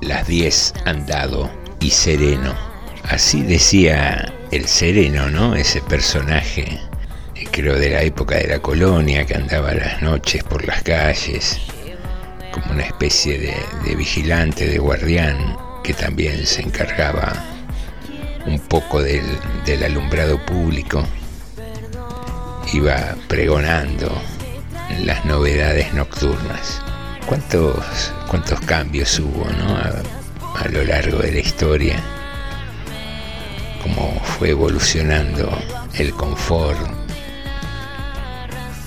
Las 10 han dado y sereno. Así decía el sereno, ¿no? Ese personaje, creo de la época de la colonia, que andaba las noches por las calles, como una especie de, de vigilante, de guardián, que también se encargaba un poco del, del alumbrado público. Iba pregonando las novedades nocturnas. ¿Cuántos, cuántos cambios hubo ¿no? a, lo largo de la historia? Cómo fue evolucionando el confort.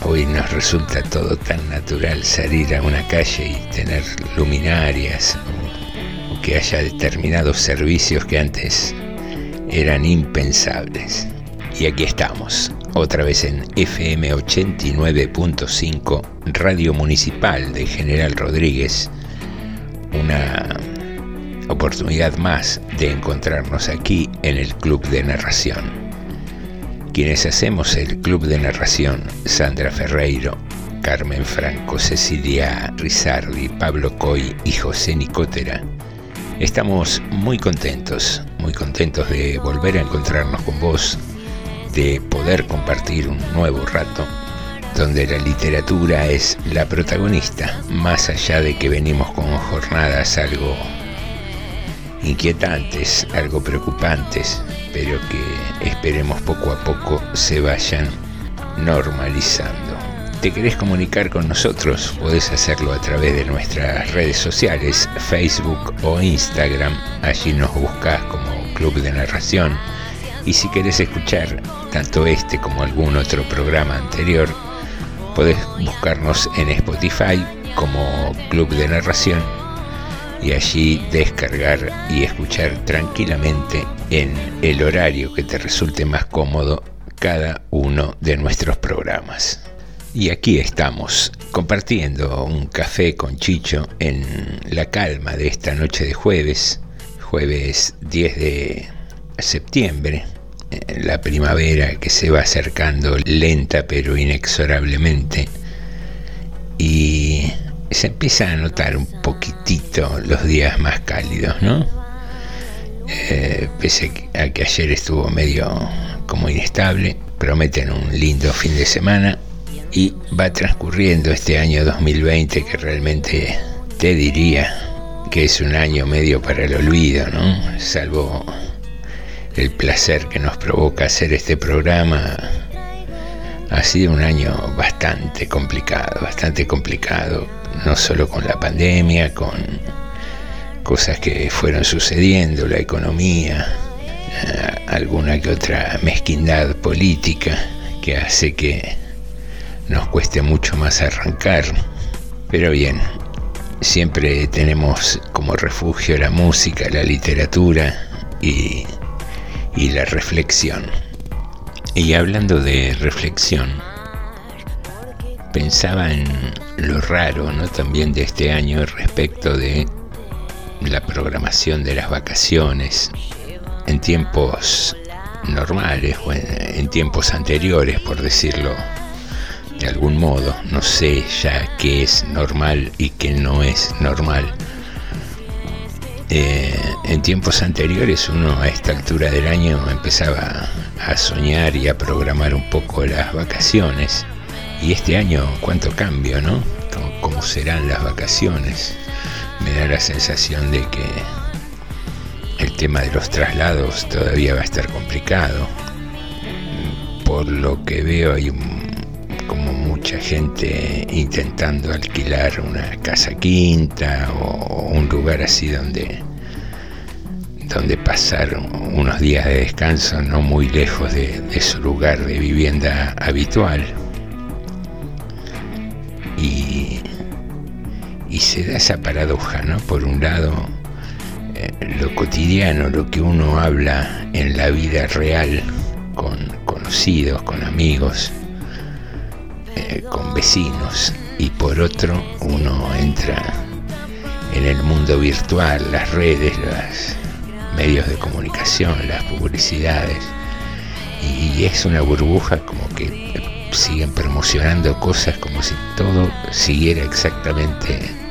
Hoy nos resulta todo tan natural salir a una calle y tener luminarias o que haya determinados servicios que antes eran impensables. Y aquí estamos, otra vez en FM 89.5, Radio Municipal de General Rodríguez. Una oportunidad más de encontrarnos aquí en el Club de Narración. Quienes hacemos el Club de Narración, Sandra Ferreiro, Carmen Franco, Cecilia Rizardi, Pablo Coy y José Nicotera, estamos muy contentos, muy contentos de volver a encontrarnos con vos de poder compartir un nuevo rato donde la literatura es la protagonista, más allá de que venimos con jornadas algo inquietantes, algo preocupantes, pero que esperemos poco a poco se vayan normalizando. ¿Te querés comunicar con nosotros? Podés hacerlo a través de nuestras redes sociales, Facebook o Instagram. Allí nos buscas como Club de Narración. Y si querés escuchar tanto este como algún otro programa anterior, podés buscarnos en Spotify como Club de Narración y allí descargar y escuchar tranquilamente en el horario que te resulte más cómodo cada uno de nuestros programas. Y aquí estamos, compartiendo un café con Chicho en la calma de esta noche de jueves, jueves 10 de septiembre, la primavera que se va acercando lenta pero inexorablemente y se empieza a notar un poquitito los días más cálidos, ¿no? Eh, pese a que ayer estuvo medio como inestable, prometen un lindo fin de semana y va transcurriendo este año 2020 que realmente te diría que es un año medio para el olvido, ¿no? Salvo el placer que nos provoca hacer este programa, ha sido un año bastante complicado, bastante complicado, no solo con la pandemia, con cosas que fueron sucediendo, la economía, eh, alguna que otra mezquindad política que hace que nos cueste mucho más arrancar. Pero bien, siempre tenemos como refugio la música, la literatura y, y la reflexión. Y hablando de reflexión, pensaba en lo raro, ¿no? También de este año respecto de la programación de las vacaciones, en tiempos normales o en, tiempos anteriores, por decirlo de algún modo, no sé ya qué es normal y qué no es normal. Eh, en tiempos anteriores uno a esta altura del año empezaba a soñar y a programar un poco las vacaciones. Y este año, cuánto cambio, ¿no? ¿Cómo serán las vacaciones? Me da la sensación de que el tema de los traslados todavía va a estar complicado. Por lo que veo hay como mucha gente intentando alquilar una casa quinta o un lugar así donde donde pasar unos días de descanso no muy lejos de, su lugar de vivienda habitual. Y, y se da esa paradoja, ¿no? Por un lado, lo cotidiano, lo que uno habla en la vida real con conocidos, con amigos, con vecinos, y por otro uno entra en el mundo virtual, las redes, los medios de comunicación, las publicidades, y es una burbuja como que siguen promocionando cosas como si todo siguiera exactamente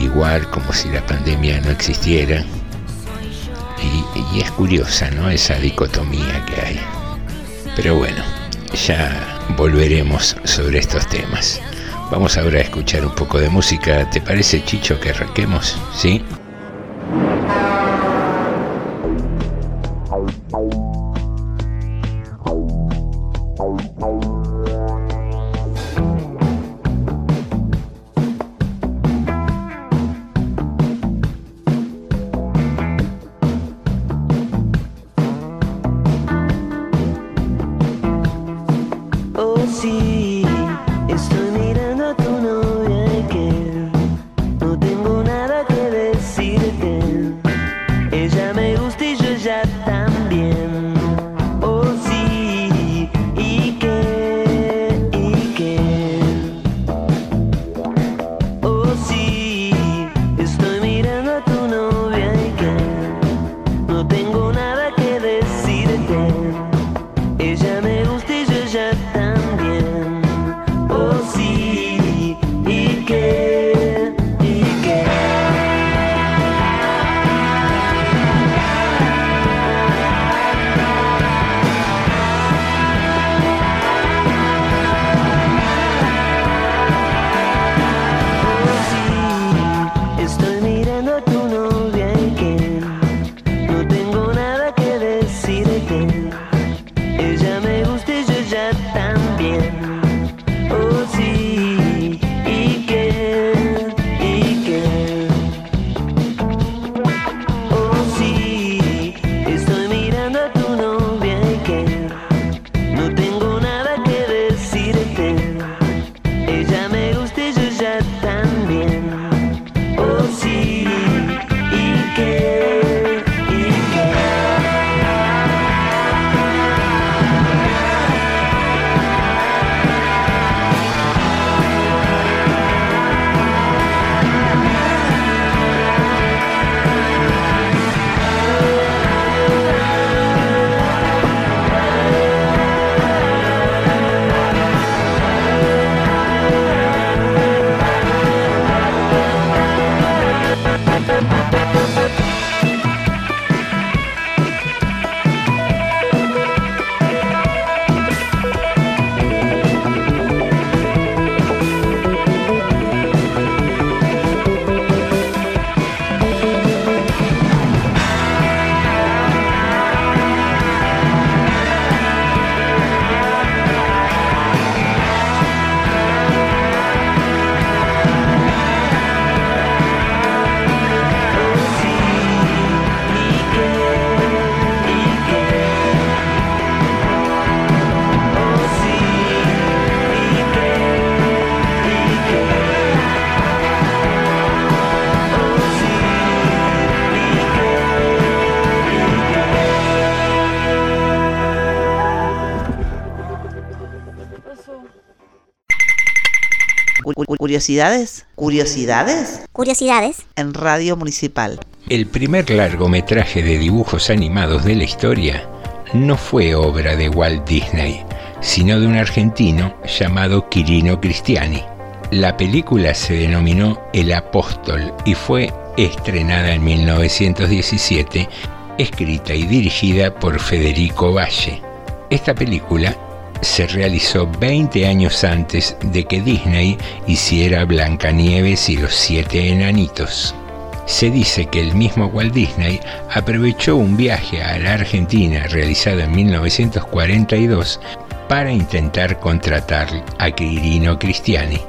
igual como si la pandemia no existiera. Y, es curiosa, ¿no? Esa dicotomía que hay. Pero bueno, ya volveremos sobre estos temas. Vamos ahora a escuchar un poco de música. ¿Te parece, Chicho, que arranquemos? ¿Sí? Curiosidades. Curiosidades. Curiosidades. En Radio Municipal. El primer largometraje de dibujos animados de la historia no fue obra de Walt Disney, sino de un argentino llamado Quirino Cristiani. La película se denominó El Apóstol y fue estrenada en 1917, escrita y dirigida por Federico Valle. Esta película se realizó 20 años antes de que Disney hiciera Blancanieves y los siete enanitos. Se dice que el mismo Walt Disney aprovechó un viaje a la Argentina realizado en 1942 para intentar contratar a Quirino Cristiani.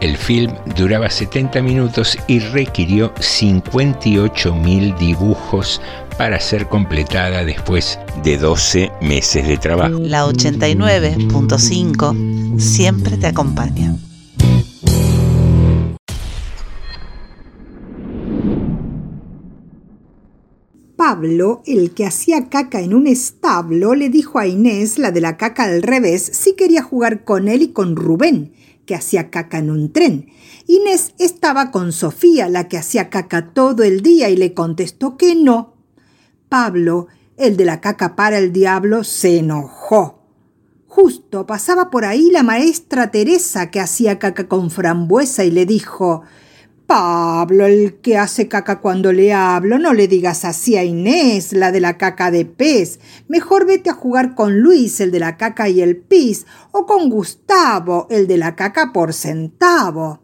El film duraba 70 minutos y requirió 58.000 dibujos para ser completada después de 12 meses de trabajo. La 89.5 siempre te acompaña. Pablo, el que hacía caca en un establo, le dijo a Inés, la de la caca al revés, si quería jugar con él y con Rubén, que hacía caca en un tren. Inés estaba con Sofía, la que hacía caca todo el día, y le contestó que no. Pablo, el de la caca para el diablo, se enojó. Justo pasaba por ahí la maestra Teresa que hacía caca con frambuesa y le dijo Pablo, el que hace caca cuando le hablo, no le digas así a Inés, la de la caca de pez. Mejor vete a jugar con Luis, el de la caca y el pis, o con Gustavo, el de la caca por centavo.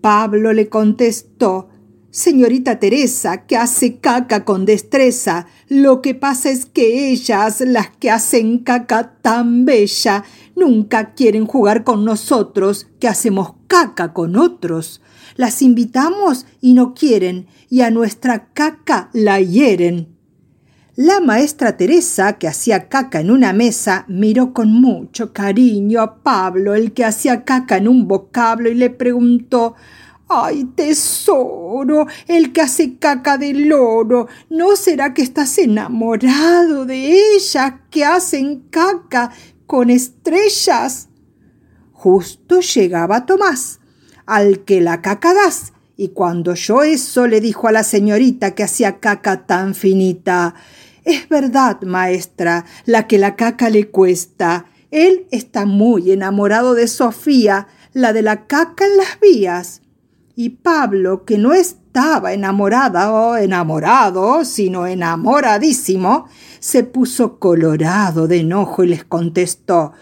Pablo le contestó Señorita Teresa, que hace caca con destreza, lo que pasa es que ellas, las que hacen caca tan bella, nunca quieren jugar con nosotros, que hacemos caca con otros. Las invitamos y no quieren, y a nuestra caca la hieren. La maestra Teresa, que hacía caca en una mesa, miró con mucho cariño a Pablo, el que hacía caca en un vocablo, y le preguntó Ay, tesoro, el que hace caca del oro, ¿no será que estás enamorado de ellas que hacen caca con estrellas? Justo llegaba Tomás, al que la caca das, y cuando oyó eso le dijo a la señorita que hacía caca tan finita, es verdad, maestra, la que la caca le cuesta. Él está muy enamorado de Sofía, la de la caca en las vías. Y Pablo, que no estaba enamorada o enamorado, sino enamoradísimo, se puso colorado de enojo y les contestó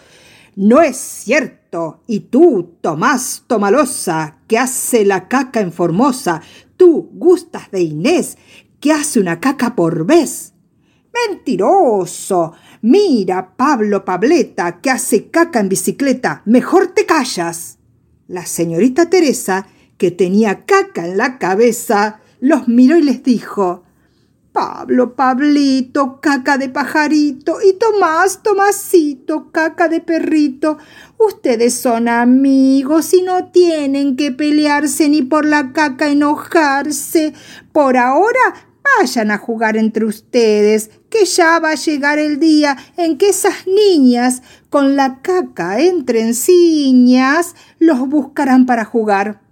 No es cierto. Y tú, Tomás Tomalosa, que hace la caca en Formosa, tú gustas de Inés, que hace una caca por vez. Mentiroso. Mira, Pablo Pableta, que hace caca en bicicleta. Mejor te callas. La señorita Teresa que tenía caca en la cabeza, los miró y les dijo Pablo, Pablito, caca de pajarito, y Tomás, Tomasito, caca de perrito. Ustedes son amigos y no tienen que pelearse ni por la caca enojarse. Por ahora vayan a jugar entre ustedes, que ya va a llegar el día en que esas niñas con la caca entre enciñas los buscarán para jugar.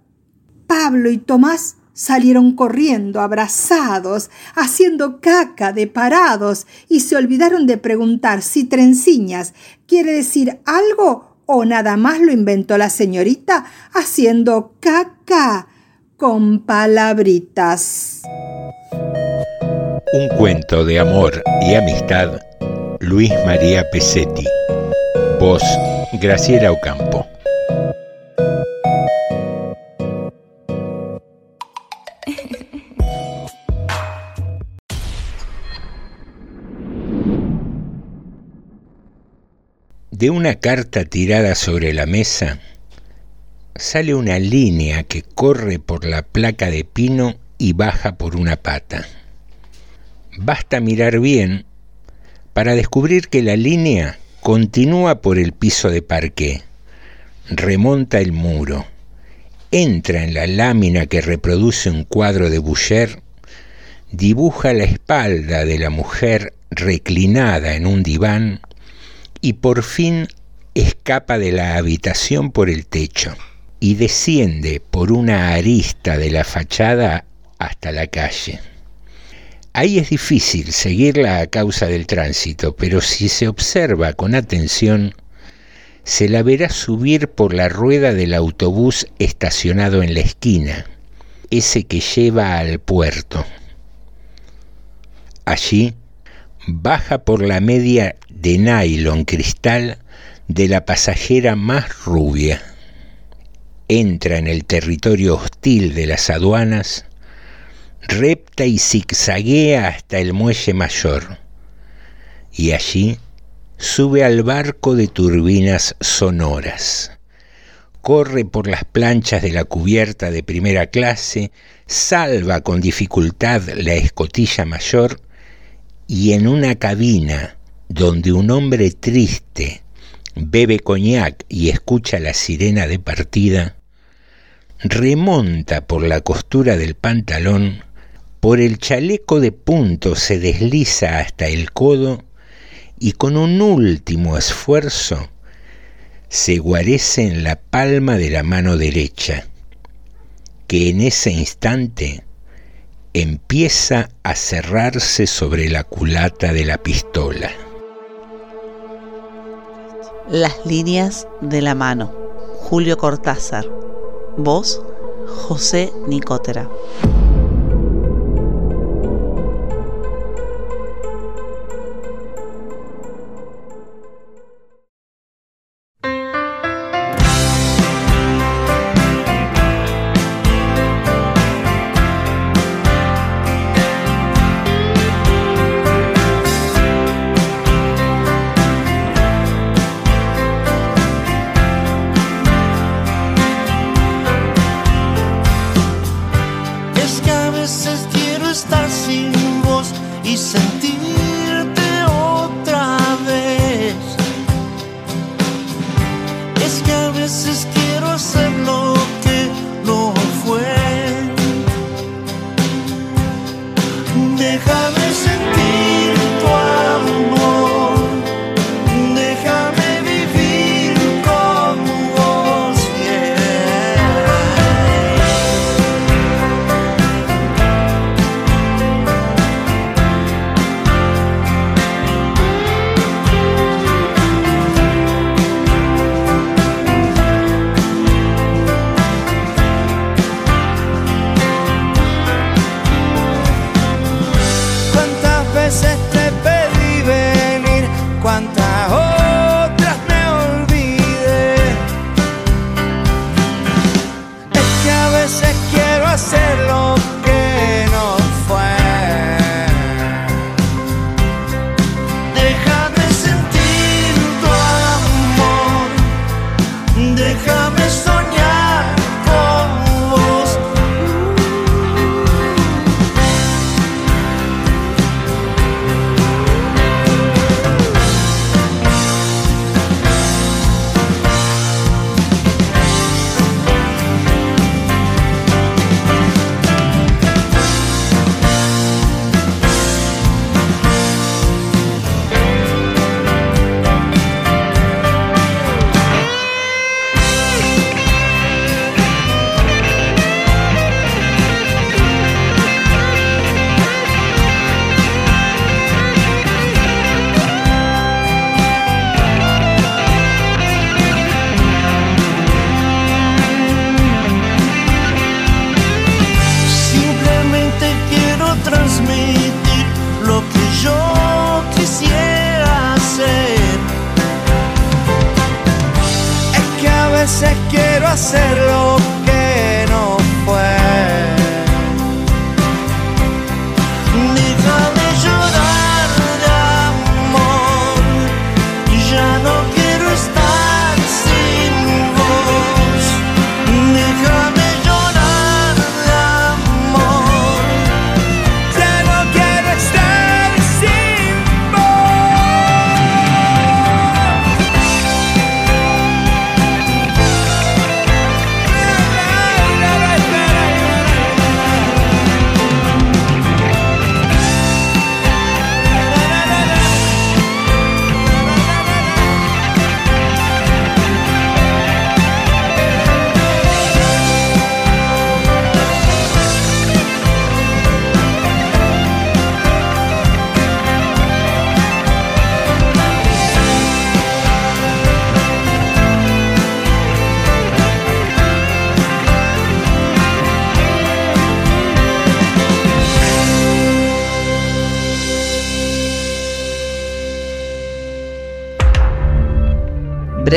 Pablo y Tomás salieron corriendo, abrazados, haciendo caca de parados, y se olvidaron de preguntar si trenciñas quiere decir algo o nada más lo inventó la señorita haciendo caca con palabritas. Un cuento de amor y amistad, Luis María Pesetti. Voz, Graciela Ocampo. De una carta tirada sobre la mesa sale una línea que corre por la placa de pino y baja por una pata. Basta mirar bien para descubrir que la línea continúa por el piso de parqué, remonta el muro, entra en la lámina que reproduce un cuadro de Boucher, dibuja la espalda de la mujer reclinada en un diván y por fin escapa de la habitación por el techo y desciende por una arista de la fachada hasta la calle. Ahí es difícil seguirla a causa del tránsito, pero si se observa con atención, se la verá subir por la rueda del autobús estacionado en la esquina, ese que lleva al puerto. Allí baja por la media de nylon cristal de la pasajera más rubia. Entra en el territorio hostil de las aduanas repta y zigzaguea hasta el muelle mayor, y allí sube al barco de turbinas sonoras. Corre por las planchas de la cubierta de primera clase, salva con dificultad la escotilla mayor y en una cabina donde un hombre triste bebe coñac y escucha la sirena de partida, remonta por la costura del pantalón por el chaleco de punto se desliza hasta el codo y con un último esfuerzo se guarece en la palma de la mano derecha, que en ese instante empieza a cerrarse sobre la culata de la pistola. Las líneas de la mano. Julio Cortázar. Voz, José Nicotera.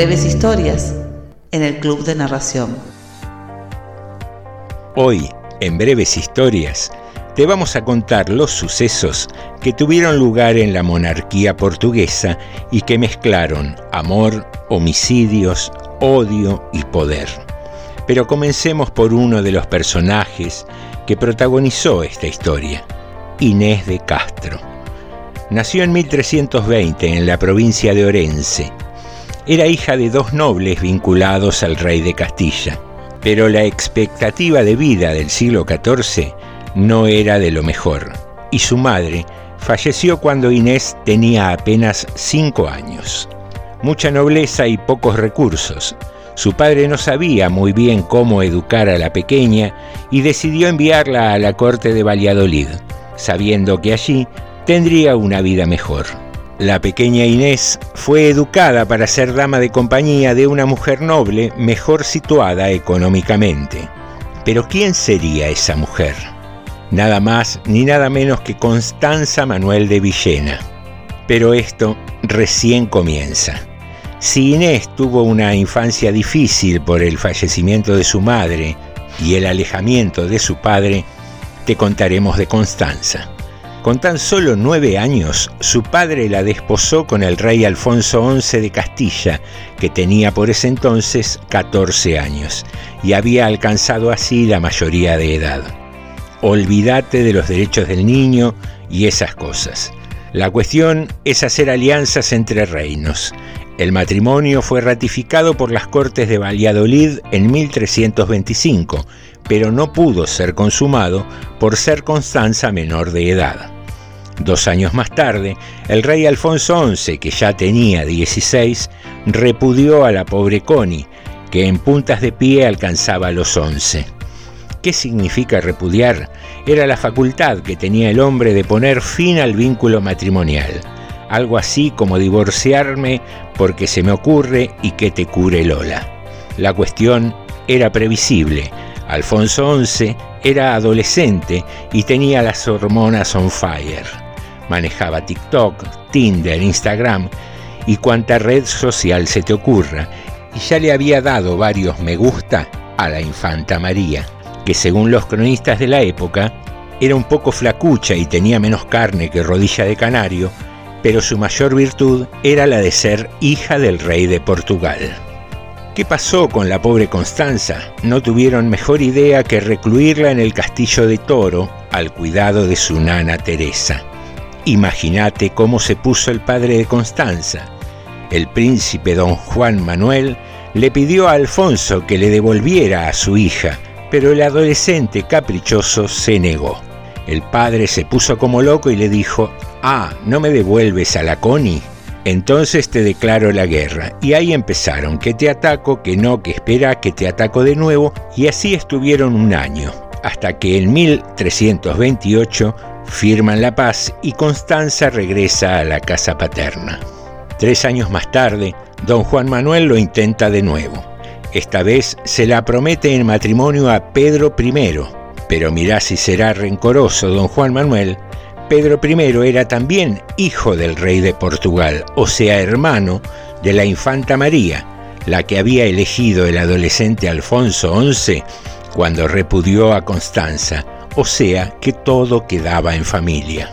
Breves historias en el Club de Narración. Hoy, en Breves Historias, te vamos a contar los sucesos que tuvieron lugar en la monarquía portuguesa y que mezclaron amor, homicidios, odio y poder. Pero comencemos por uno de los personajes que protagonizó esta historia, Inés de Castro. Nació en 1320 en la provincia de Orense. Era hija de dos nobles vinculados al rey de Castilla, pero la expectativa de vida del siglo XIV no era de lo mejor, y su madre falleció cuando Inés tenía apenas cinco años. Mucha nobleza y pocos recursos. Su padre no sabía muy bien cómo educar a la pequeña y decidió enviarla a la corte de Valladolid, sabiendo que allí tendría una vida mejor. La pequeña Inés fue educada para ser dama de compañía de una mujer noble mejor situada económicamente. Pero ¿quién sería esa mujer? Nada más ni nada menos que Constanza Manuel de Villena. Pero esto recién comienza. Si Inés tuvo una infancia difícil por el fallecimiento de su madre y el alejamiento de su padre, te contaremos de Constanza. Con tan solo nueve años, su padre la desposó con el rey Alfonso XI de Castilla, que tenía por ese entonces 14 años, y había alcanzado así la mayoría de edad. Olvídate de los derechos del niño y esas cosas. La cuestión es hacer alianzas entre reinos. El matrimonio fue ratificado por las Cortes de Valladolid en 1325, pero no pudo ser consumado por ser Constanza menor de edad. Dos años más tarde, el rey Alfonso XI, que ya tenía 16, repudió a la pobre Connie, que en puntas de pie alcanzaba los 11. ¿Qué significa repudiar? Era la facultad que tenía el hombre de poner fin al vínculo matrimonial. Algo así como divorciarme porque se me ocurre y que te cure Lola. La cuestión era previsible. Alfonso XI era adolescente y tenía las hormonas on fire. Manejaba TikTok, Tinder, Instagram y cuanta red social se te ocurra, y ya le había dado varios me gusta a la infanta María, que según los cronistas de la época era un poco flacucha y tenía menos carne que rodilla de canario, pero su mayor virtud era la de ser hija del rey de Portugal. ¿Qué pasó con la pobre Constanza? No tuvieron mejor idea que recluirla en el castillo de Toro al cuidado de su nana Teresa. Imagínate cómo se puso el padre de Constanza. El príncipe don Juan Manuel le pidió a Alfonso que le devolviera a su hija, pero el adolescente caprichoso se negó. El padre se puso como loco y le dijo, Ah, ¿no me devuelves a la Connie? Entonces te declaro la guerra. Y ahí empezaron, que te ataco, que no, que espera, que te ataco de nuevo, y así estuvieron un año, hasta que en 1328 firman la paz y Constanza regresa a la casa paterna. Tres años más tarde, don Juan Manuel lo intenta de nuevo. Esta vez se la promete en matrimonio a Pedro I, pero mirá si será rencoroso don Juan Manuel Pedro I era también hijo del rey de Portugal, o sea, hermano de la infanta María, la que había elegido el adolescente Alfonso XI cuando repudió a Constanza, o sea, que todo quedaba en familia.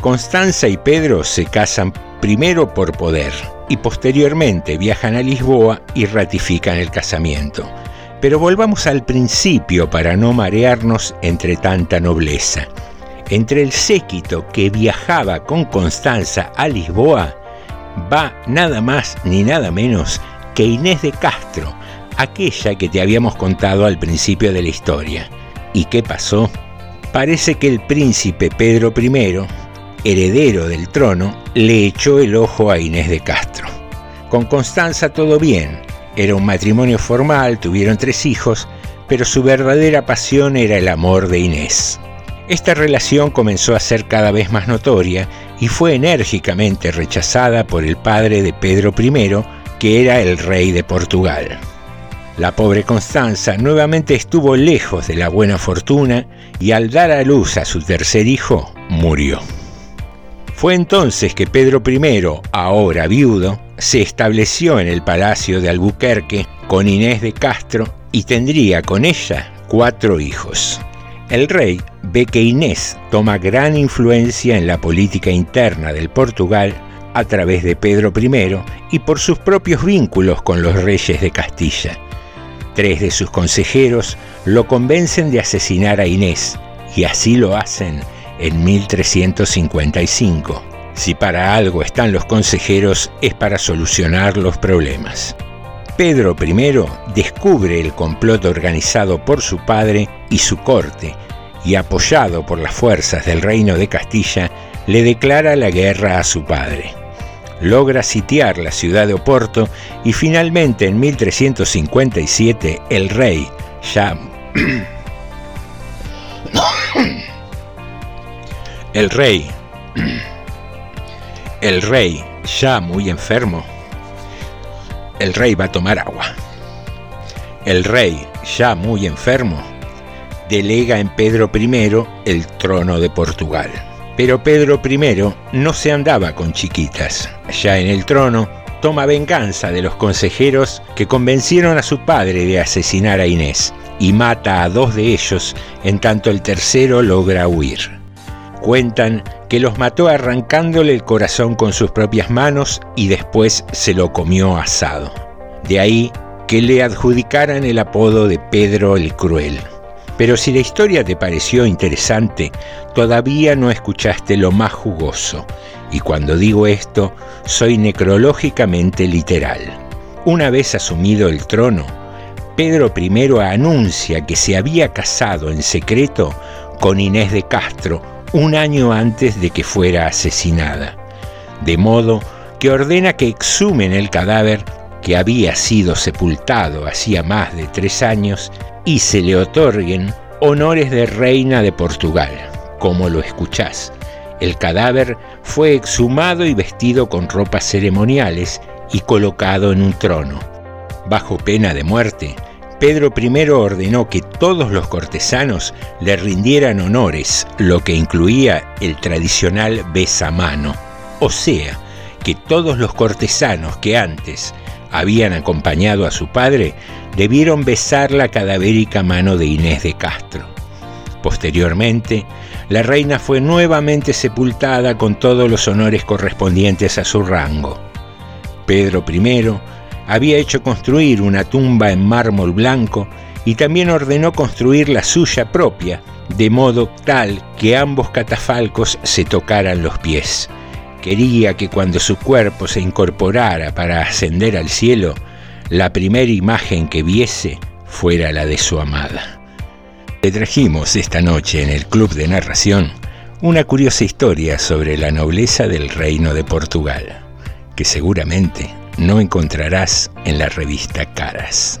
Constanza y Pedro se casan primero por poder y posteriormente viajan a Lisboa y ratifican el casamiento. Pero volvamos al principio para no marearnos entre tanta nobleza. Entre el séquito que viajaba con Constanza a Lisboa va nada más ni nada menos que Inés de Castro, aquella que te habíamos contado al principio de la historia. ¿Y qué pasó? Parece que el príncipe Pedro I, heredero del trono, le echó el ojo a Inés de Castro. Con Constanza todo bien, era un matrimonio formal, tuvieron tres hijos, pero su verdadera pasión era el amor de Inés. Esta relación comenzó a ser cada vez más notoria y fue enérgicamente rechazada por el padre de Pedro I, que era el rey de Portugal. La pobre Constanza nuevamente estuvo lejos de la buena fortuna y al dar a luz a su tercer hijo, murió. Fue entonces que Pedro I, ahora viudo, se estableció en el Palacio de Albuquerque con Inés de Castro y tendría con ella cuatro hijos. El rey ve que Inés toma gran influencia en la política interna del Portugal a través de Pedro I y por sus propios vínculos con los reyes de Castilla. Tres de sus consejeros lo convencen de asesinar a Inés y así lo hacen en 1355. Si para algo están los consejeros es para solucionar los problemas. Pedro I descubre el complot organizado por su padre y su corte y apoyado por las fuerzas del reino de Castilla, le declara la guerra a su padre logra sitiar la ciudad de Oporto y finalmente en 1357 el rey, ya... el rey... El rey, ya muy enfermo, el rey va a tomar agua. El rey, ya muy enfermo, delega en Pedro I el trono de Portugal. Pero Pedro I no se andaba con chiquitas. Ya en el trono, toma venganza de los consejeros que convencieron a su padre de asesinar a Inés y mata a dos de ellos en tanto el tercero logra huir. Cuentan que los mató arrancándole el corazón con sus propias manos y después se lo comió asado. De ahí que le adjudicaran el apodo de Pedro el Cruel. Pero si la historia te pareció interesante, todavía no escuchaste lo más jugoso. Y cuando digo esto, soy necrológicamente literal. Una vez asumido el trono, Pedro I anuncia que se había casado en secreto con Inés de Castro un año antes de que fuera asesinada, de modo que ordena que exhumen el cadáver que había sido sepultado hacía más de tres años y se le otorguen honores de reina de Portugal, como lo escuchás. El cadáver fue exhumado y vestido con ropas ceremoniales y colocado en un trono. Bajo pena de muerte, Pedro I ordenó que todos los cortesanos le rindieran honores, lo que incluía el tradicional besamano, o sea, que todos los cortesanos que antes habían acompañado a su padre debieron besar la cadavérica mano de Inés de Castro. Posteriormente, la reina fue nuevamente sepultada con todos los honores correspondientes a su rango. Pedro I había hecho construir una tumba en mármol blanco y también ordenó construir la suya propia, de modo tal que ambos catafalcos se tocaran los pies. Quería que cuando su cuerpo se incorporara para ascender al cielo, la primera imagen que viese fuera la de su amada. Le trajimos esta noche en el Club de Narración una curiosa historia sobre la nobleza del Reino de Portugal, que seguramente no encontrarás en la revista Caras.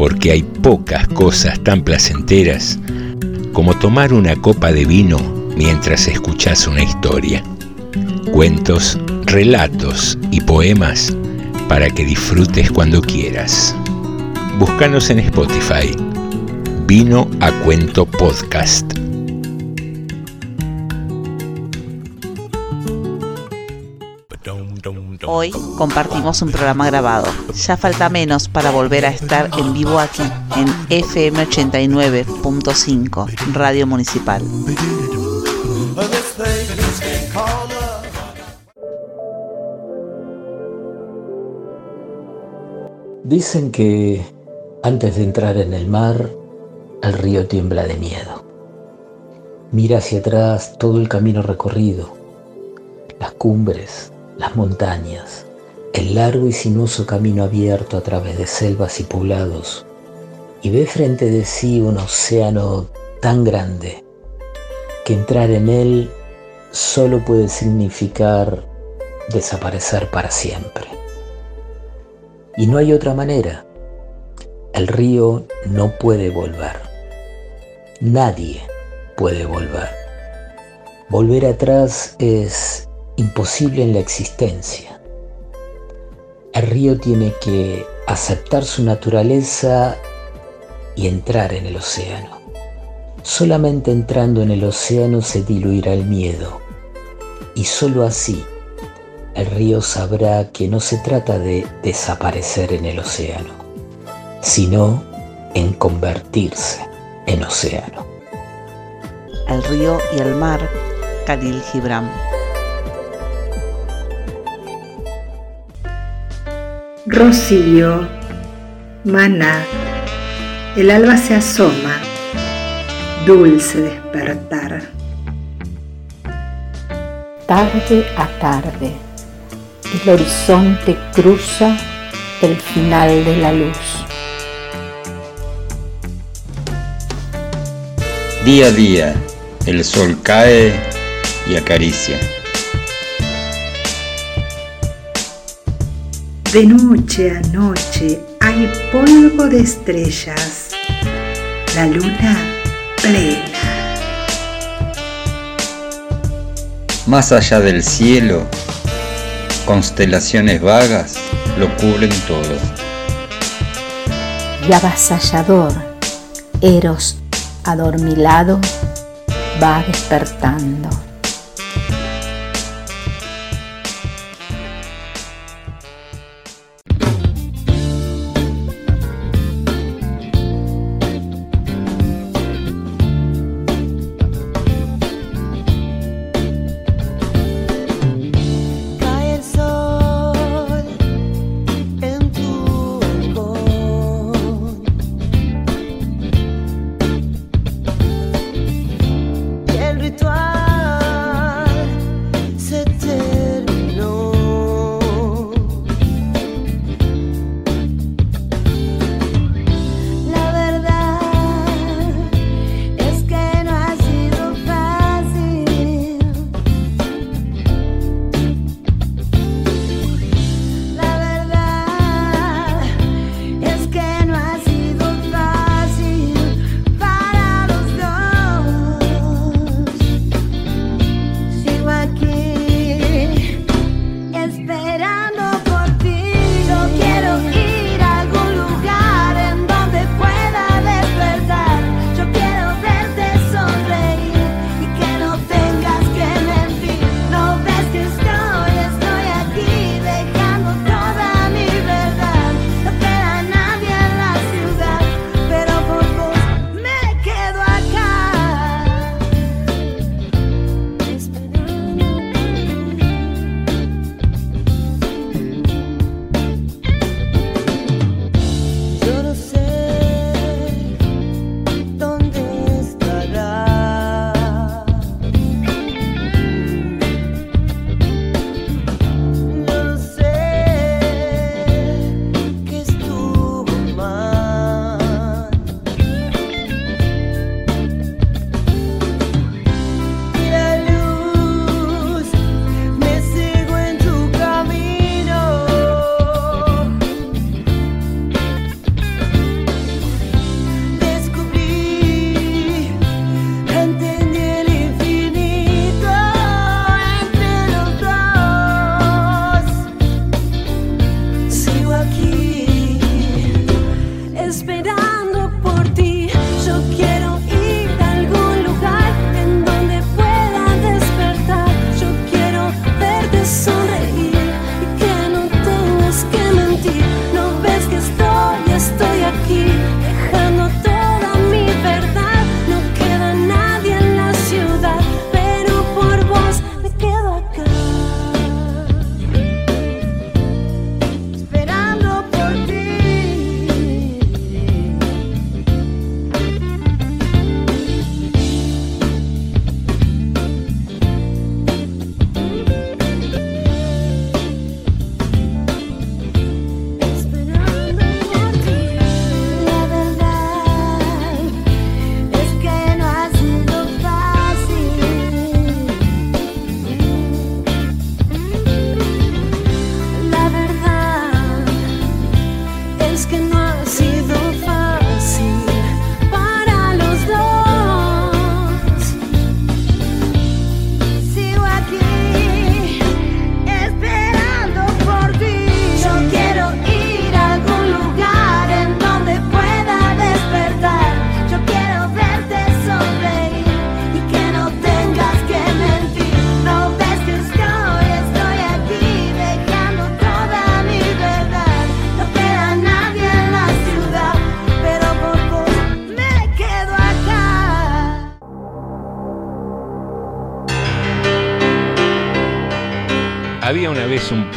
porque hay pocas cosas tan placenteras como tomar una copa de vino mientras escuchas una historia. Cuentos, relatos y poemas para que disfrutes cuando quieras. Búscanos en Spotify. Vino a Cuento Podcast. Hoy compartimos un programa grabado. Ya falta menos para volver a estar en vivo aquí, en FM 89.5, Radio Municipal. Dicen que antes de entrar en el mar, el río tiembla de miedo. Mira hacia atrás todo el camino recorrido, las cumbres, las montañas, el largo y sinuoso camino abierto a través de selvas y poblados, y ve frente de sí un océano tan grande que entrar en él solo puede significar desaparecer para siempre. Y no hay otra manera. El río no puede volver. Nadie puede volver. Volver atrás es imposible en la existencia. El río tiene que aceptar su naturaleza y entrar en el océano. Solamente entrando en el océano se diluirá el miedo y sólo así el río sabrá que no se trata de desaparecer en el océano, sino en convertirse en océano. El río y el mar, Khalil Gibran. Rocío, maná, el alba se asoma, dulce despertar. Tarde a tarde, el horizonte cruza el final de la luz. Día a día, el sol cae y acaricia. De noche a noche hay polvo de estrellas, la luna plena. Más allá del cielo, constelaciones vagas lo cubren todo. Y avasallador, Eros adormilado va despertando.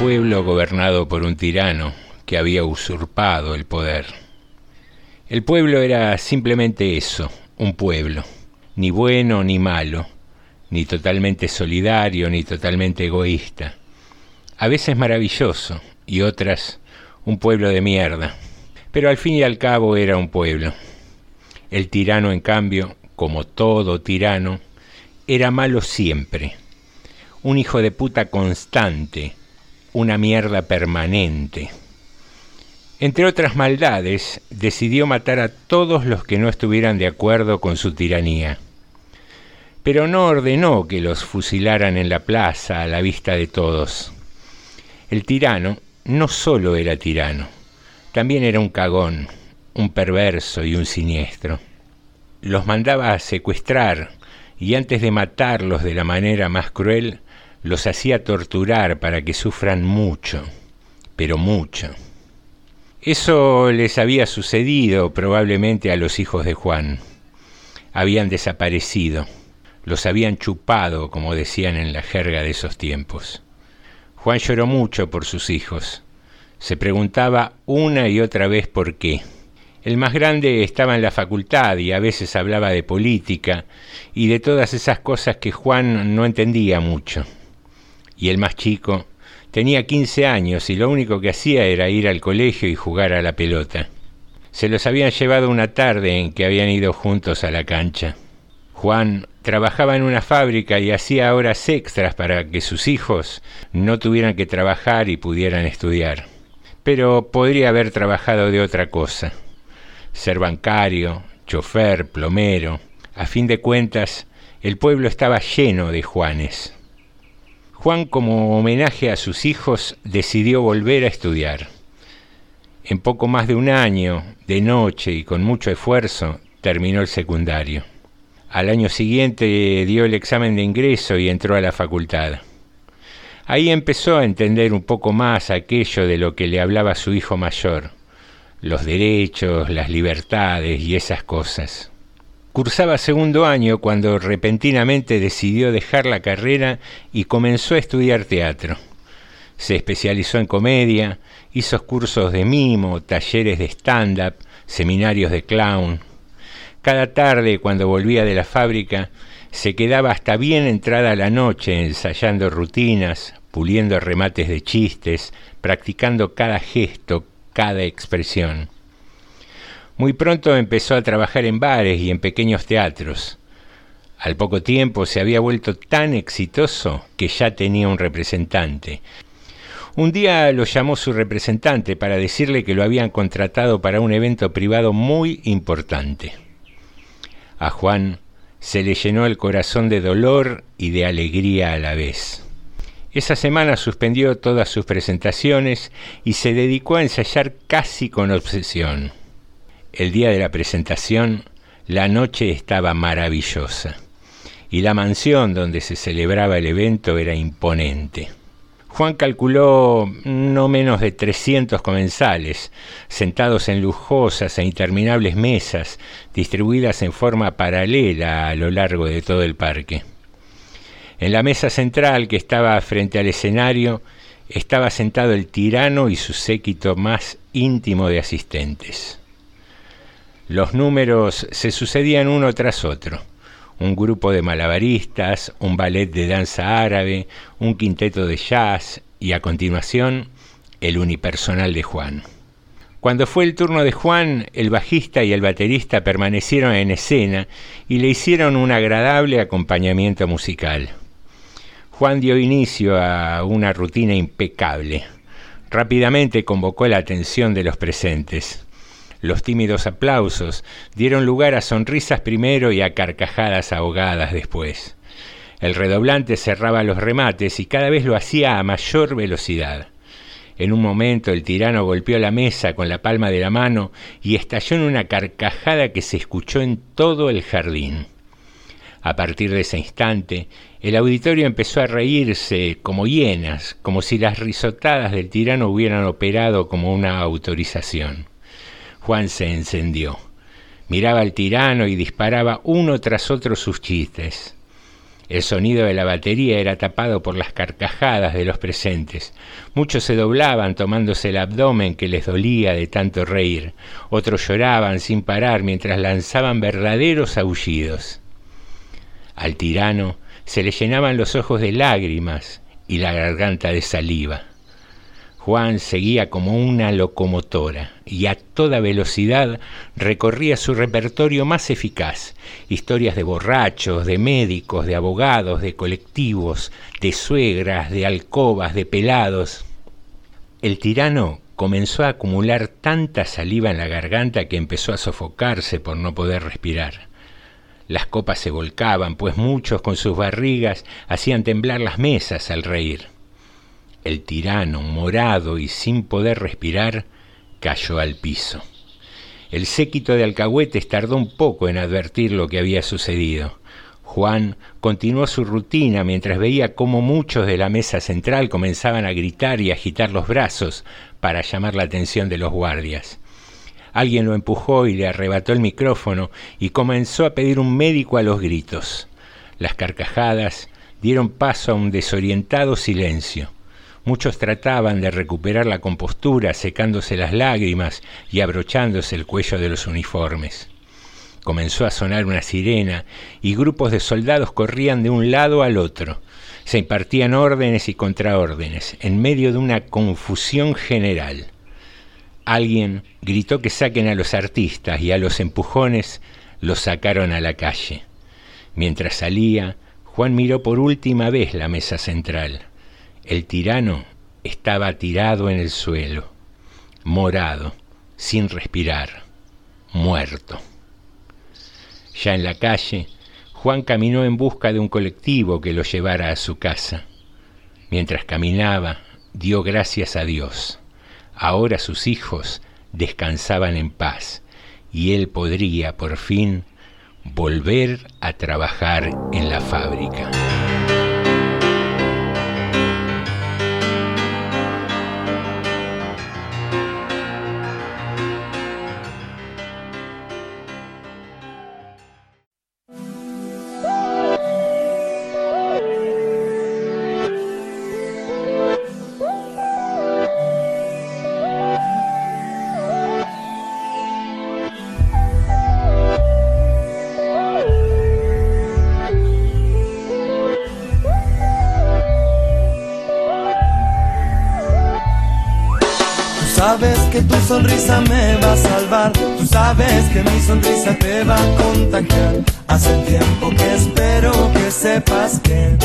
Pueblo gobernado por un tirano que había usurpado el poder. El pueblo era simplemente eso, un pueblo, ni bueno ni malo, ni totalmente solidario ni totalmente egoísta. A veces maravilloso y otras un pueblo de mierda. Pero al fin y al cabo era un pueblo. El tirano, en cambio, como todo tirano, era malo siempre un hijo de puta constante, una mierda permanente. Entre otras maldades, decidió matar a todos los que no estuvieran de acuerdo con su tiranía. Pero no ordenó que los fusilaran en la plaza a la vista de todos. El tirano no solo era tirano, también era un cagón, un perverso y un siniestro. Los mandaba a secuestrar y antes de matarlos de la manera más cruel, los hacía torturar para que sufran mucho, pero mucho. Eso les había sucedido probablemente a los hijos de Juan. Habían desaparecido, los habían chupado, como decían en la jerga de esos tiempos. Juan lloró mucho por sus hijos. Se preguntaba una y otra vez por qué. El más grande estaba en la facultad y a veces hablaba de política y de todas esas cosas que Juan no entendía mucho y el más chico tenía 15 años y lo único que hacía era ir al colegio y jugar a la pelota. Se los habían llevado una tarde en que habían ido juntos a la cancha. Juan trabajaba en una fábrica y hacía horas extras para que sus hijos no tuvieran que trabajar y pudieran estudiar. Pero podría haber trabajado de otra cosa. Ser bancario, chofer, plomero. A fin de cuentas, el pueblo estaba lleno de Juanes. Juan, como homenaje a sus hijos, decidió volver a estudiar. En poco más de un año, de noche y con mucho esfuerzo, terminó el secundario. Al año siguiente dio el examen de ingreso y entró a la facultad. Ahí empezó a entender un poco más aquello de lo que le hablaba su hijo mayor, los derechos, las libertades y esas cosas. Cursaba segundo año cuando repentinamente decidió dejar la carrera y comenzó a estudiar teatro. Se especializó en comedia, hizo cursos de mimo, talleres de stand-up, seminarios de clown. Cada tarde, cuando volvía de la fábrica, se quedaba hasta bien entrada la noche ensayando rutinas, puliendo remates de chistes, practicando cada gesto, cada expresión. Muy pronto empezó a trabajar en bares y en pequeños teatros. Al poco tiempo se había vuelto tan exitoso que ya tenía un representante. Un día lo llamó su representante para decirle que lo habían contratado para un evento privado muy importante. A Juan se le llenó el corazón de dolor y de alegría a la vez. Esa semana suspendió todas sus presentaciones y se dedicó a ensayar casi con obsesión. El día de la presentación, la noche estaba maravillosa y la mansión donde se celebraba el evento era imponente. Juan calculó no menos de 300 comensales, sentados en lujosas e interminables mesas, distribuidas en forma paralela a lo largo de todo el parque. En la mesa central que estaba frente al escenario estaba sentado el tirano y su séquito más íntimo de asistentes. Los números se sucedían uno tras otro. Un grupo de malabaristas, un ballet de danza árabe, un quinteto de jazz y a continuación el unipersonal de Juan. Cuando fue el turno de Juan, el bajista y el baterista permanecieron en escena y le hicieron un agradable acompañamiento musical. Juan dio inicio a una rutina impecable. Rápidamente convocó la atención de los presentes. Los tímidos aplausos dieron lugar a sonrisas primero y a carcajadas ahogadas después. El redoblante cerraba los remates y cada vez lo hacía a mayor velocidad. En un momento el tirano golpeó la mesa con la palma de la mano y estalló en una carcajada que se escuchó en todo el jardín. A partir de ese instante, el auditorio empezó a reírse como hienas, como si las risotadas del tirano hubieran operado como una autorización. Juan se encendió. Miraba al tirano y disparaba uno tras otro sus chistes. El sonido de la batería era tapado por las carcajadas de los presentes. Muchos se doblaban tomándose el abdomen que les dolía de tanto reír. Otros lloraban sin parar mientras lanzaban verdaderos aullidos. Al tirano se le llenaban los ojos de lágrimas y la garganta de saliva. Juan seguía como una locomotora y a toda velocidad recorría su repertorio más eficaz, historias de borrachos, de médicos, de abogados, de colectivos, de suegras, de alcobas, de pelados. El tirano comenzó a acumular tanta saliva en la garganta que empezó a sofocarse por no poder respirar. Las copas se volcaban, pues muchos con sus barrigas hacían temblar las mesas al reír. El tirano, morado y sin poder respirar, cayó al piso. El séquito de alcahuetes tardó un poco en advertir lo que había sucedido. Juan continuó su rutina mientras veía cómo muchos de la mesa central comenzaban a gritar y agitar los brazos para llamar la atención de los guardias. Alguien lo empujó y le arrebató el micrófono y comenzó a pedir un médico a los gritos. Las carcajadas dieron paso a un desorientado silencio. Muchos trataban de recuperar la compostura secándose las lágrimas y abrochándose el cuello de los uniformes. Comenzó a sonar una sirena y grupos de soldados corrían de un lado al otro. Se impartían órdenes y contraórdenes en medio de una confusión general. Alguien gritó que saquen a los artistas y a los empujones los sacaron a la calle. Mientras salía, Juan miró por última vez la mesa central. El tirano estaba tirado en el suelo, morado, sin respirar, muerto. Ya en la calle, Juan caminó en busca de un colectivo que lo llevara a su casa. Mientras caminaba, dio gracias a Dios. Ahora sus hijos descansaban en paz y él podría por fin volver a trabajar en la fábrica. Tu sonrisa me va a salvar. Tú sabes que mi sonrisa te va a contagiar. Hace tiempo que espero que sepas que.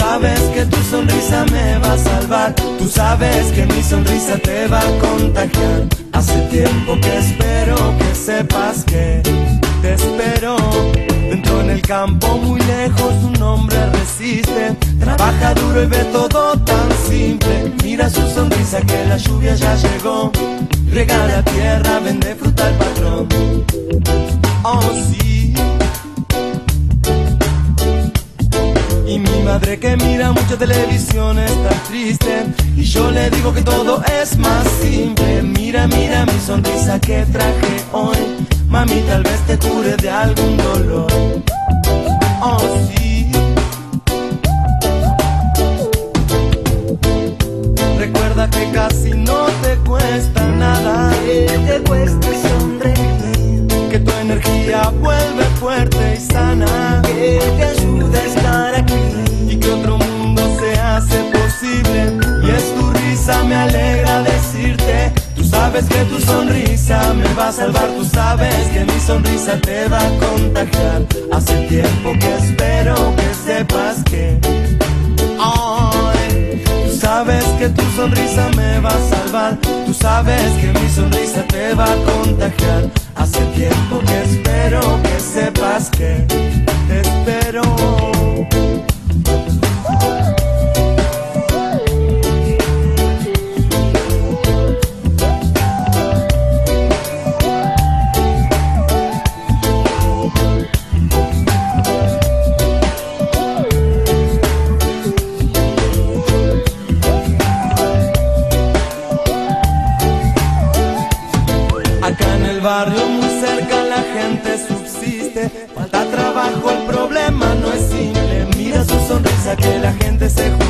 sabes que tu sonrisa me va a salvar. Tú sabes que mi sonrisa te va a contagiar. Hace tiempo que espero que sepas que te espero. Dentro en el campo muy lejos un hombre resiste Trabaja duro y ve todo tan simple. Mira su sonrisa que la lluvia ya llegó. Regala tierra, vende fruta al patrón. Oh sí. Y mi madre que mira mucha televisión está triste. Y yo le digo que todo es más simple. Mira, mira mi sonrisa que traje hoy. Mami, tal vez te cure de algún dolor. Oh, sí. Que casi no te cuesta nada. Que te cuesta sonreír. Que tu energía vuelve fuerte y sana. Que te ayuda a estar aquí. Y que otro mundo se hace posible. Y es tu risa, me alegra decirte sabes que tu sonrisa me va a salvar, tú sabes que mi sonrisa te va a contagiar. Hace tiempo que espero que sepas que. Que tu sonrisa me va a salvar, tú sabes que mi sonrisa te va a contagiar. Hace tiempo que espero que sepas que te espero. ese.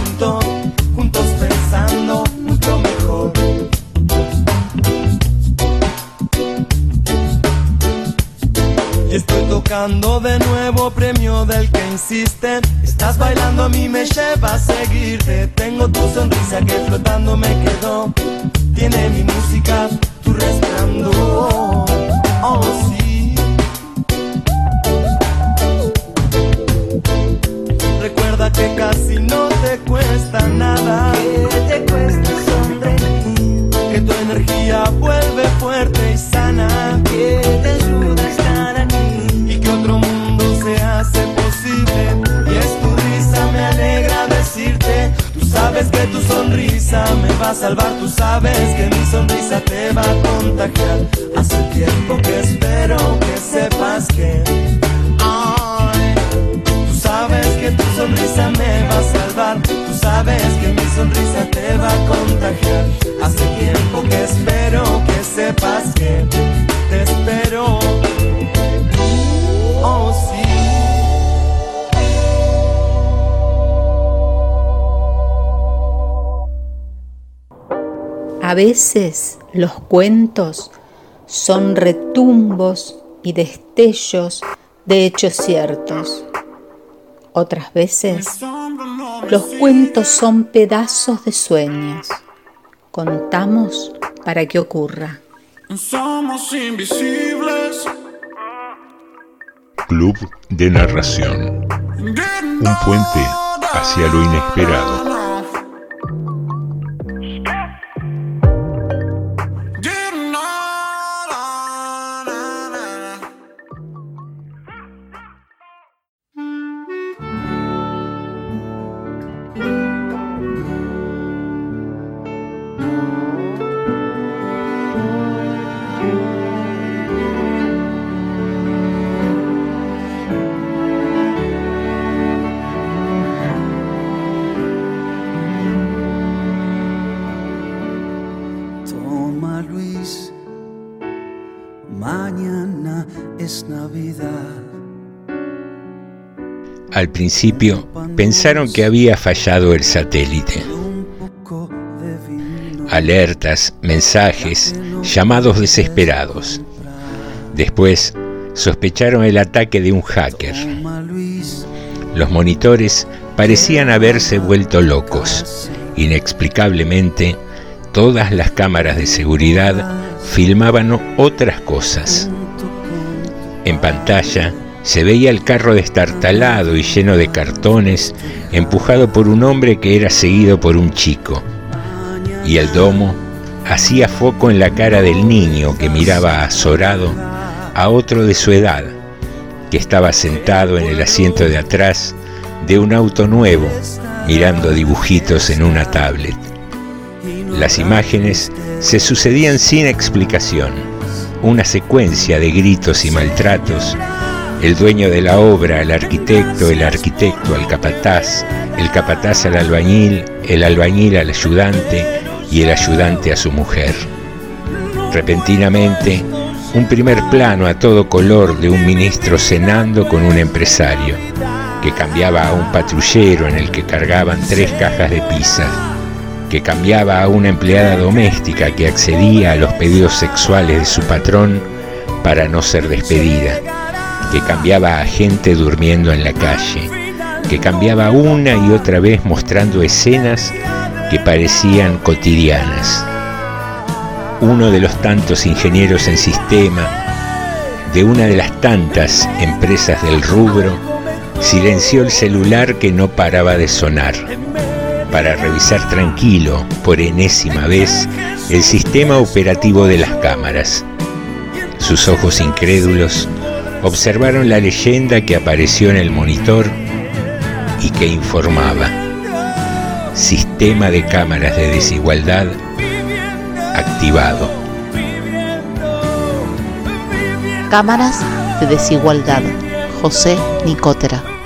Hace tiempo que espero que sepas que. Tú sabes que tu sonrisa me va a salvar. Tú sabes que mi sonrisa te va a contagiar. Hace tiempo que espero que sepas que te espero. Oh, sí. A veces los cuentos son retumbos y destellos de hechos ciertos. Otras veces los cuentos son pedazos de sueños. Contamos para que ocurra. Somos invisibles. Club de Narración. Un puente hacia lo inesperado. Al principio pensaron que había fallado el satélite. Alertas, mensajes, llamados desesperados. Después sospecharon el ataque de un hacker. Los monitores parecían haberse vuelto locos. Inexplicablemente, todas las cámaras de seguridad filmaban otras cosas. En pantalla se veía el carro destartalado y lleno de cartones, empujado por un hombre que era seguido por un chico. Y el domo hacía foco en la cara del niño que miraba azorado a otro de su edad, que estaba sentado en el asiento de atrás de un auto nuevo, mirando dibujitos en una tablet. Las imágenes se sucedían sin explicación, una secuencia de gritos y maltratos, el dueño de la obra al arquitecto, el arquitecto al capataz, el capataz al albañil, el albañil al ayudante y el ayudante a su mujer. Repentinamente, un primer plano a todo color de un ministro cenando con un empresario, que cambiaba a un patrullero en el que cargaban tres cajas de pizza, que cambiaba a una empleada doméstica que accedía a los pedidos sexuales de su patrón para no ser despedida, que cambiaba a gente durmiendo en la calle, que cambiaba una y otra vez mostrando escenas que parecían cotidianas. Uno de los tantos ingenieros en sistema de una de las tantas empresas del rubro silenció el celular que no paraba de sonar para revisar tranquilo por enésima vez el sistema operativo de las cámaras. Sus ojos incrédulos observaron la leyenda que apareció en el monitor y que informaba. Sistema de cámaras de desigualdad activado. Cámaras de desigualdad. José Nicotera.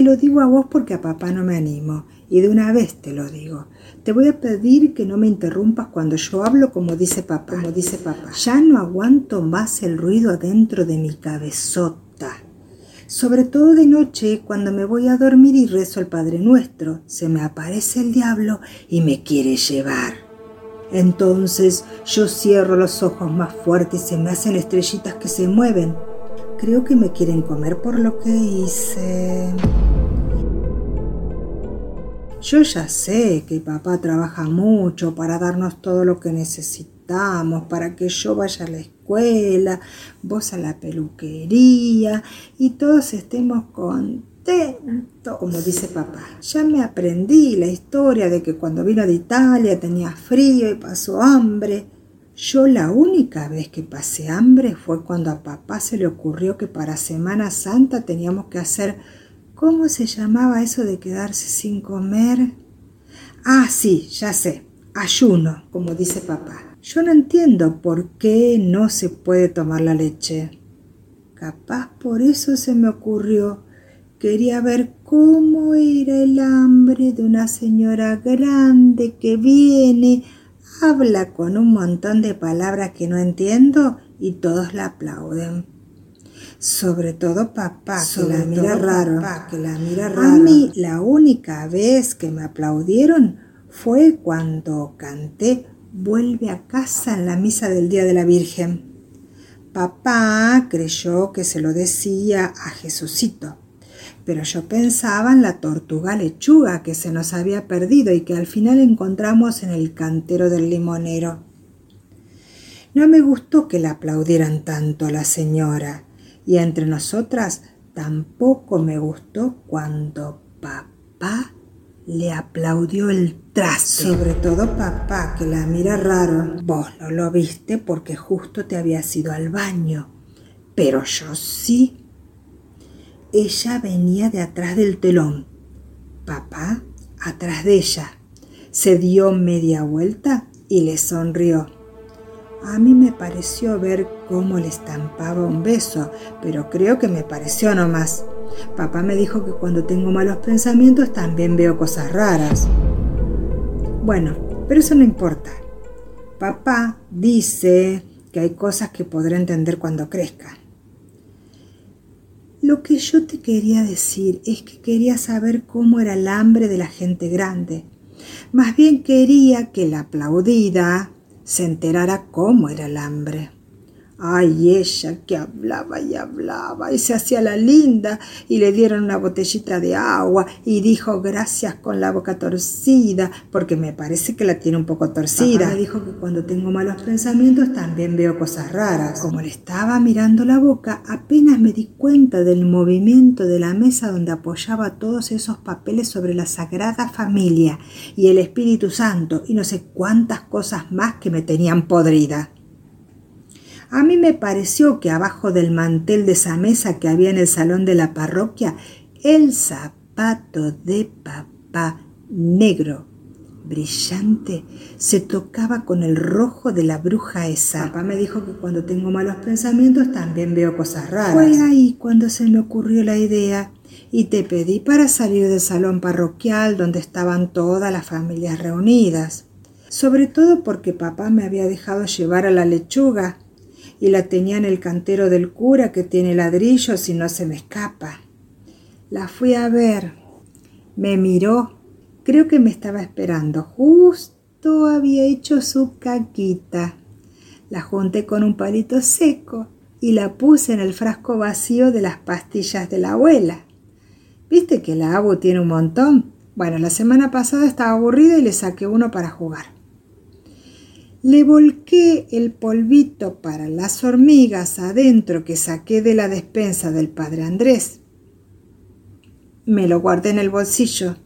Te lo digo a vos porque a papá no me animo. Y de una vez te lo digo. Te voy a pedir que no me interrumpas cuando yo hablo como dice papá. Como dice papá. Ya no aguanto más el ruido adentro de mi cabezota. Sobre todo de noche, cuando me voy a dormir y rezo el Padre Nuestro, se me aparece el diablo y me quiere llevar. Entonces yo cierro los ojos más fuertes y se me hacen estrellitas que se mueven. Creo que me quieren comer por lo que hice. Yo ya sé que papá trabaja mucho para darnos todo lo que necesitamos, para que yo vaya a la escuela, vos a la peluquería y todos estemos contentos, como dice papá. Ya me aprendí la historia de que cuando vino de Italia tenía frío y pasó hambre. Yo la única vez que pasé hambre fue cuando a papá se le ocurrió que para Semana Santa teníamos que hacer ¿Cómo se llamaba eso de quedarse sin comer? Ah, sí, ya sé. Ayuno, como dice papá. Yo no entiendo por qué no se puede tomar la leche. Capaz por eso se me ocurrió. Quería ver cómo era el hambre de una señora grande que viene, habla con un montón de palabras que no entiendo y todos la aplauden. Sobre todo papá, que la mira raro. que la mira raro. A mí la única vez que me aplaudieron fue cuando canté Vuelve a casa en la misa del Día de la Virgen. Papá creyó que se lo decía a Jesucito, pero yo pensaba en la tortuga lechuga que se nos había perdido y que al final encontramos en el cantero del limonero. No me gustó que la aplaudieran tanto a la señora y entre nosotras tampoco me gustó cuando papá le aplaudió el trazo. Sobre todo papá, que la mira raro. Vos no lo viste porque justo te habías ido al baño. Pero yo sí. Ella venía de atrás del telón. Papá atrás de ella. Se dio media vuelta y le sonrió. A mí me pareció ver cómo le estampaba un beso, pero creo que me pareció nomás. Papá me dijo que cuando tengo malos pensamientos también veo cosas raras. Bueno, pero eso no importa. Papá dice que hay cosas que podré entender cuando crezca. Lo que yo te quería decir es que quería saber cómo era el hambre de la gente grande. Más bien quería que la aplaudida, se enterara cómo era el hambre. Ay, ella que hablaba y hablaba y se hacía la linda y le dieron una botellita de agua y dijo gracias con la boca torcida porque me parece que la tiene un poco torcida. me dijo que cuando tengo malos pensamientos también veo cosas raras. Como le estaba mirando la boca, apenas me di cuenta del movimiento de la mesa donde apoyaba todos esos papeles sobre la Sagrada Familia y el Espíritu Santo y no sé cuántas cosas más que me tenían podrida. A mí me pareció que abajo del mantel de esa mesa que había en el salón de la parroquia, el zapato de papá negro, brillante, se tocaba con el rojo de la bruja esa. Papá me dijo que cuando tengo malos pensamientos también veo cosas raras. Fue ahí cuando se me ocurrió la idea y te pedí para salir del salón parroquial donde estaban todas las familias reunidas. Sobre todo porque papá me había dejado llevar a la lechuga y la tenía en el cantero del cura que tiene ladrillos y no se me escapa. La fui a ver. Me miró. Creo que me estaba esperando. Justo había hecho su caquita. La junté con un palito seco y la puse en el frasco vacío de las pastillas de la abuela. ¿Viste que la abu tiene un montón? Bueno, la semana pasada estaba aburrida y le saqué uno para jugar. Le volqué el polvito para las hormigas adentro que saqué de la despensa del padre Andrés. Me lo guardé en el bolsillo.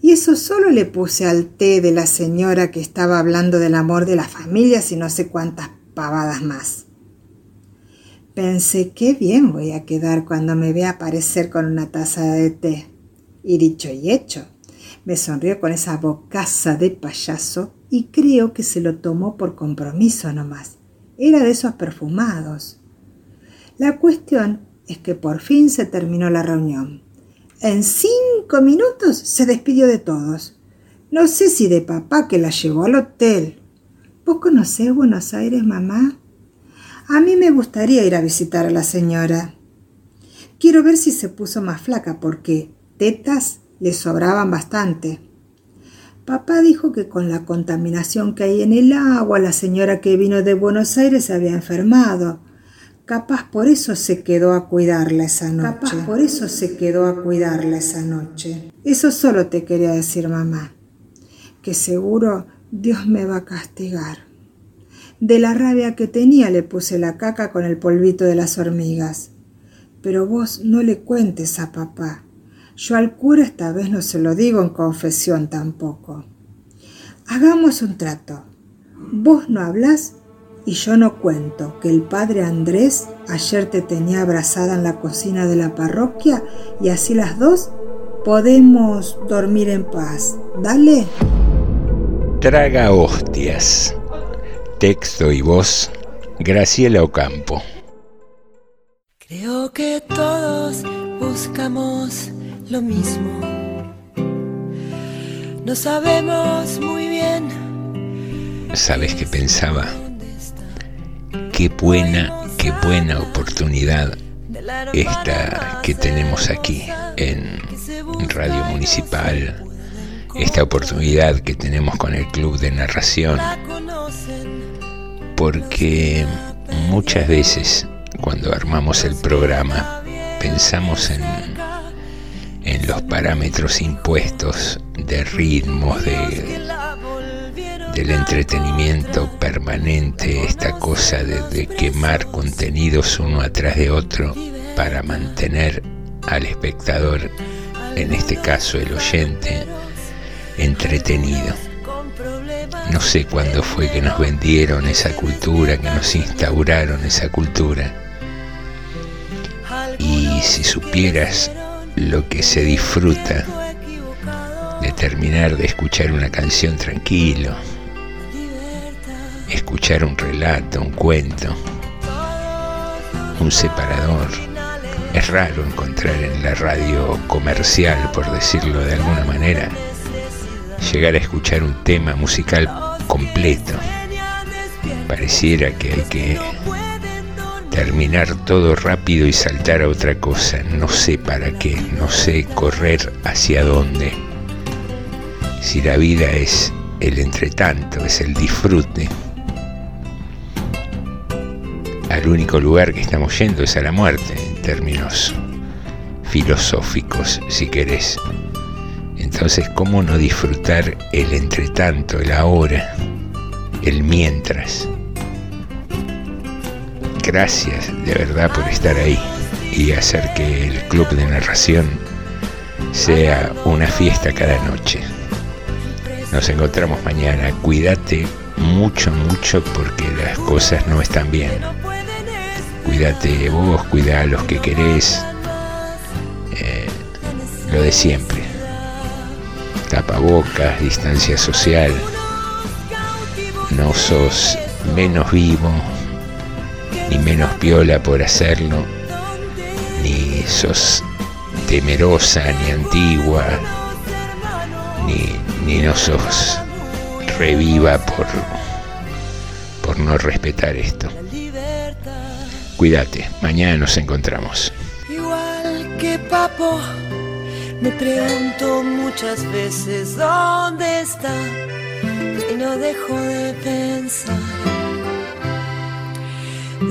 Y eso solo le puse al té de la señora que estaba hablando del amor de las familias y no sé cuántas pavadas más. Pensé qué bien voy a quedar cuando me vea aparecer con una taza de té. Y dicho y hecho, me sonrió con esa bocaza de payaso y creo que se lo tomó por compromiso nomás. Era de esos perfumados. La cuestión es que por fin se terminó la reunión. En cinco minutos se despidió de todos. No sé si de papá que la llevó al hotel. ¿Vos conocés Buenos Aires, mamá? A mí me gustaría ir a visitar a la señora. Quiero ver si se puso más flaca porque tetas le sobraban bastante. Papá dijo que con la contaminación que hay en el agua, la señora que vino de Buenos Aires se había enfermado. Capaz por eso se quedó a cuidarla esa noche. Capaz por eso se quedó a cuidarla esa noche. Eso solo te quería decir, mamá. Que seguro Dios me va a castigar. De la rabia que tenía le puse la caca con el polvito de las hormigas. Pero vos no le cuentes a papá. Yo al cura esta vez no se lo digo en confesión tampoco. Hagamos un trato. Vos no hablas y yo no cuento que el padre Andrés ayer te tenía abrazada en la cocina de la parroquia y así las dos podemos dormir en paz. Dale. Traga hostias. Texto y voz, Graciela Ocampo. Creo que todos buscamos lo mismo. No sabemos muy bien. ¿Sabes qué pensaba? Qué buena, qué buena oportunidad esta que tenemos aquí en Radio Municipal, esta oportunidad que tenemos con el Club de Narración, porque muchas veces cuando armamos el programa pensamos en en los parámetros impuestos de ritmos, de, del entretenimiento permanente, esta cosa de, de quemar contenidos uno atrás de otro para mantener al espectador, en este caso el oyente, entretenido. No sé cuándo fue que nos vendieron esa cultura, que nos instauraron esa cultura. Y si supieras lo que se disfruta de terminar de escuchar una canción tranquilo, escuchar un relato, un cuento, un separador. Es raro encontrar en la radio comercial, por decirlo de alguna manera, llegar a escuchar un tema musical completo. Pareciera que hay que terminar todo rápido y saltar a otra cosa. No sé para qué, no sé correr hacia dónde. Si la vida es el entretanto, es el disfrute, al único lugar que estamos yendo es a la muerte, en términos filosóficos, si querés. Entonces, ¿cómo no disfrutar el entretanto, el ahora, el mientras? Gracias de verdad por estar ahí y hacer que el club de narración sea una fiesta cada noche. Nos encontramos mañana. Cuídate mucho, mucho porque las cosas no están bien. Cuídate vos, cuida a los que querés. Eh, lo de siempre. Tapabocas, distancia social. No sos menos vivo, ni menos piola por hacerlo, ni sos temerosa, ni antigua, ni, ni no sos reviva por, por no respetar esto. Cuídate, mañana nos encontramos. Igual que papo, me pregunto muchas veces dónde está y no dejo de pensar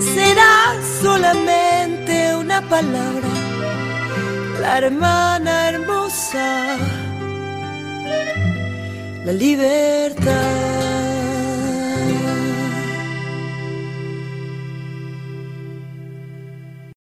será solamente una palabra, la hermana hermosa, la libertad.